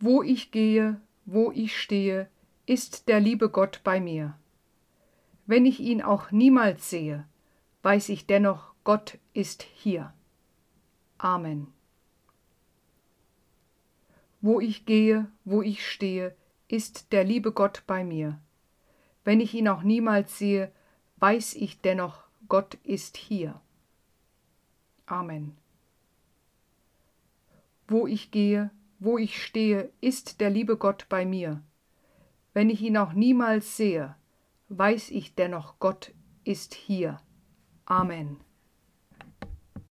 Wo ich gehe, wo ich stehe, ist der liebe Gott bei mir. Wenn ich ihn auch niemals sehe, weiß ich dennoch, Gott ist hier. Amen. Wo ich gehe, wo ich stehe, ist der liebe Gott bei mir. Wenn ich ihn auch niemals sehe, weiß ich dennoch, Gott ist hier. Amen. Wo ich gehe, wo ich stehe, ist der liebe Gott bei mir. Wenn ich ihn auch niemals sehe, weiß ich dennoch, Gott ist hier. Amen.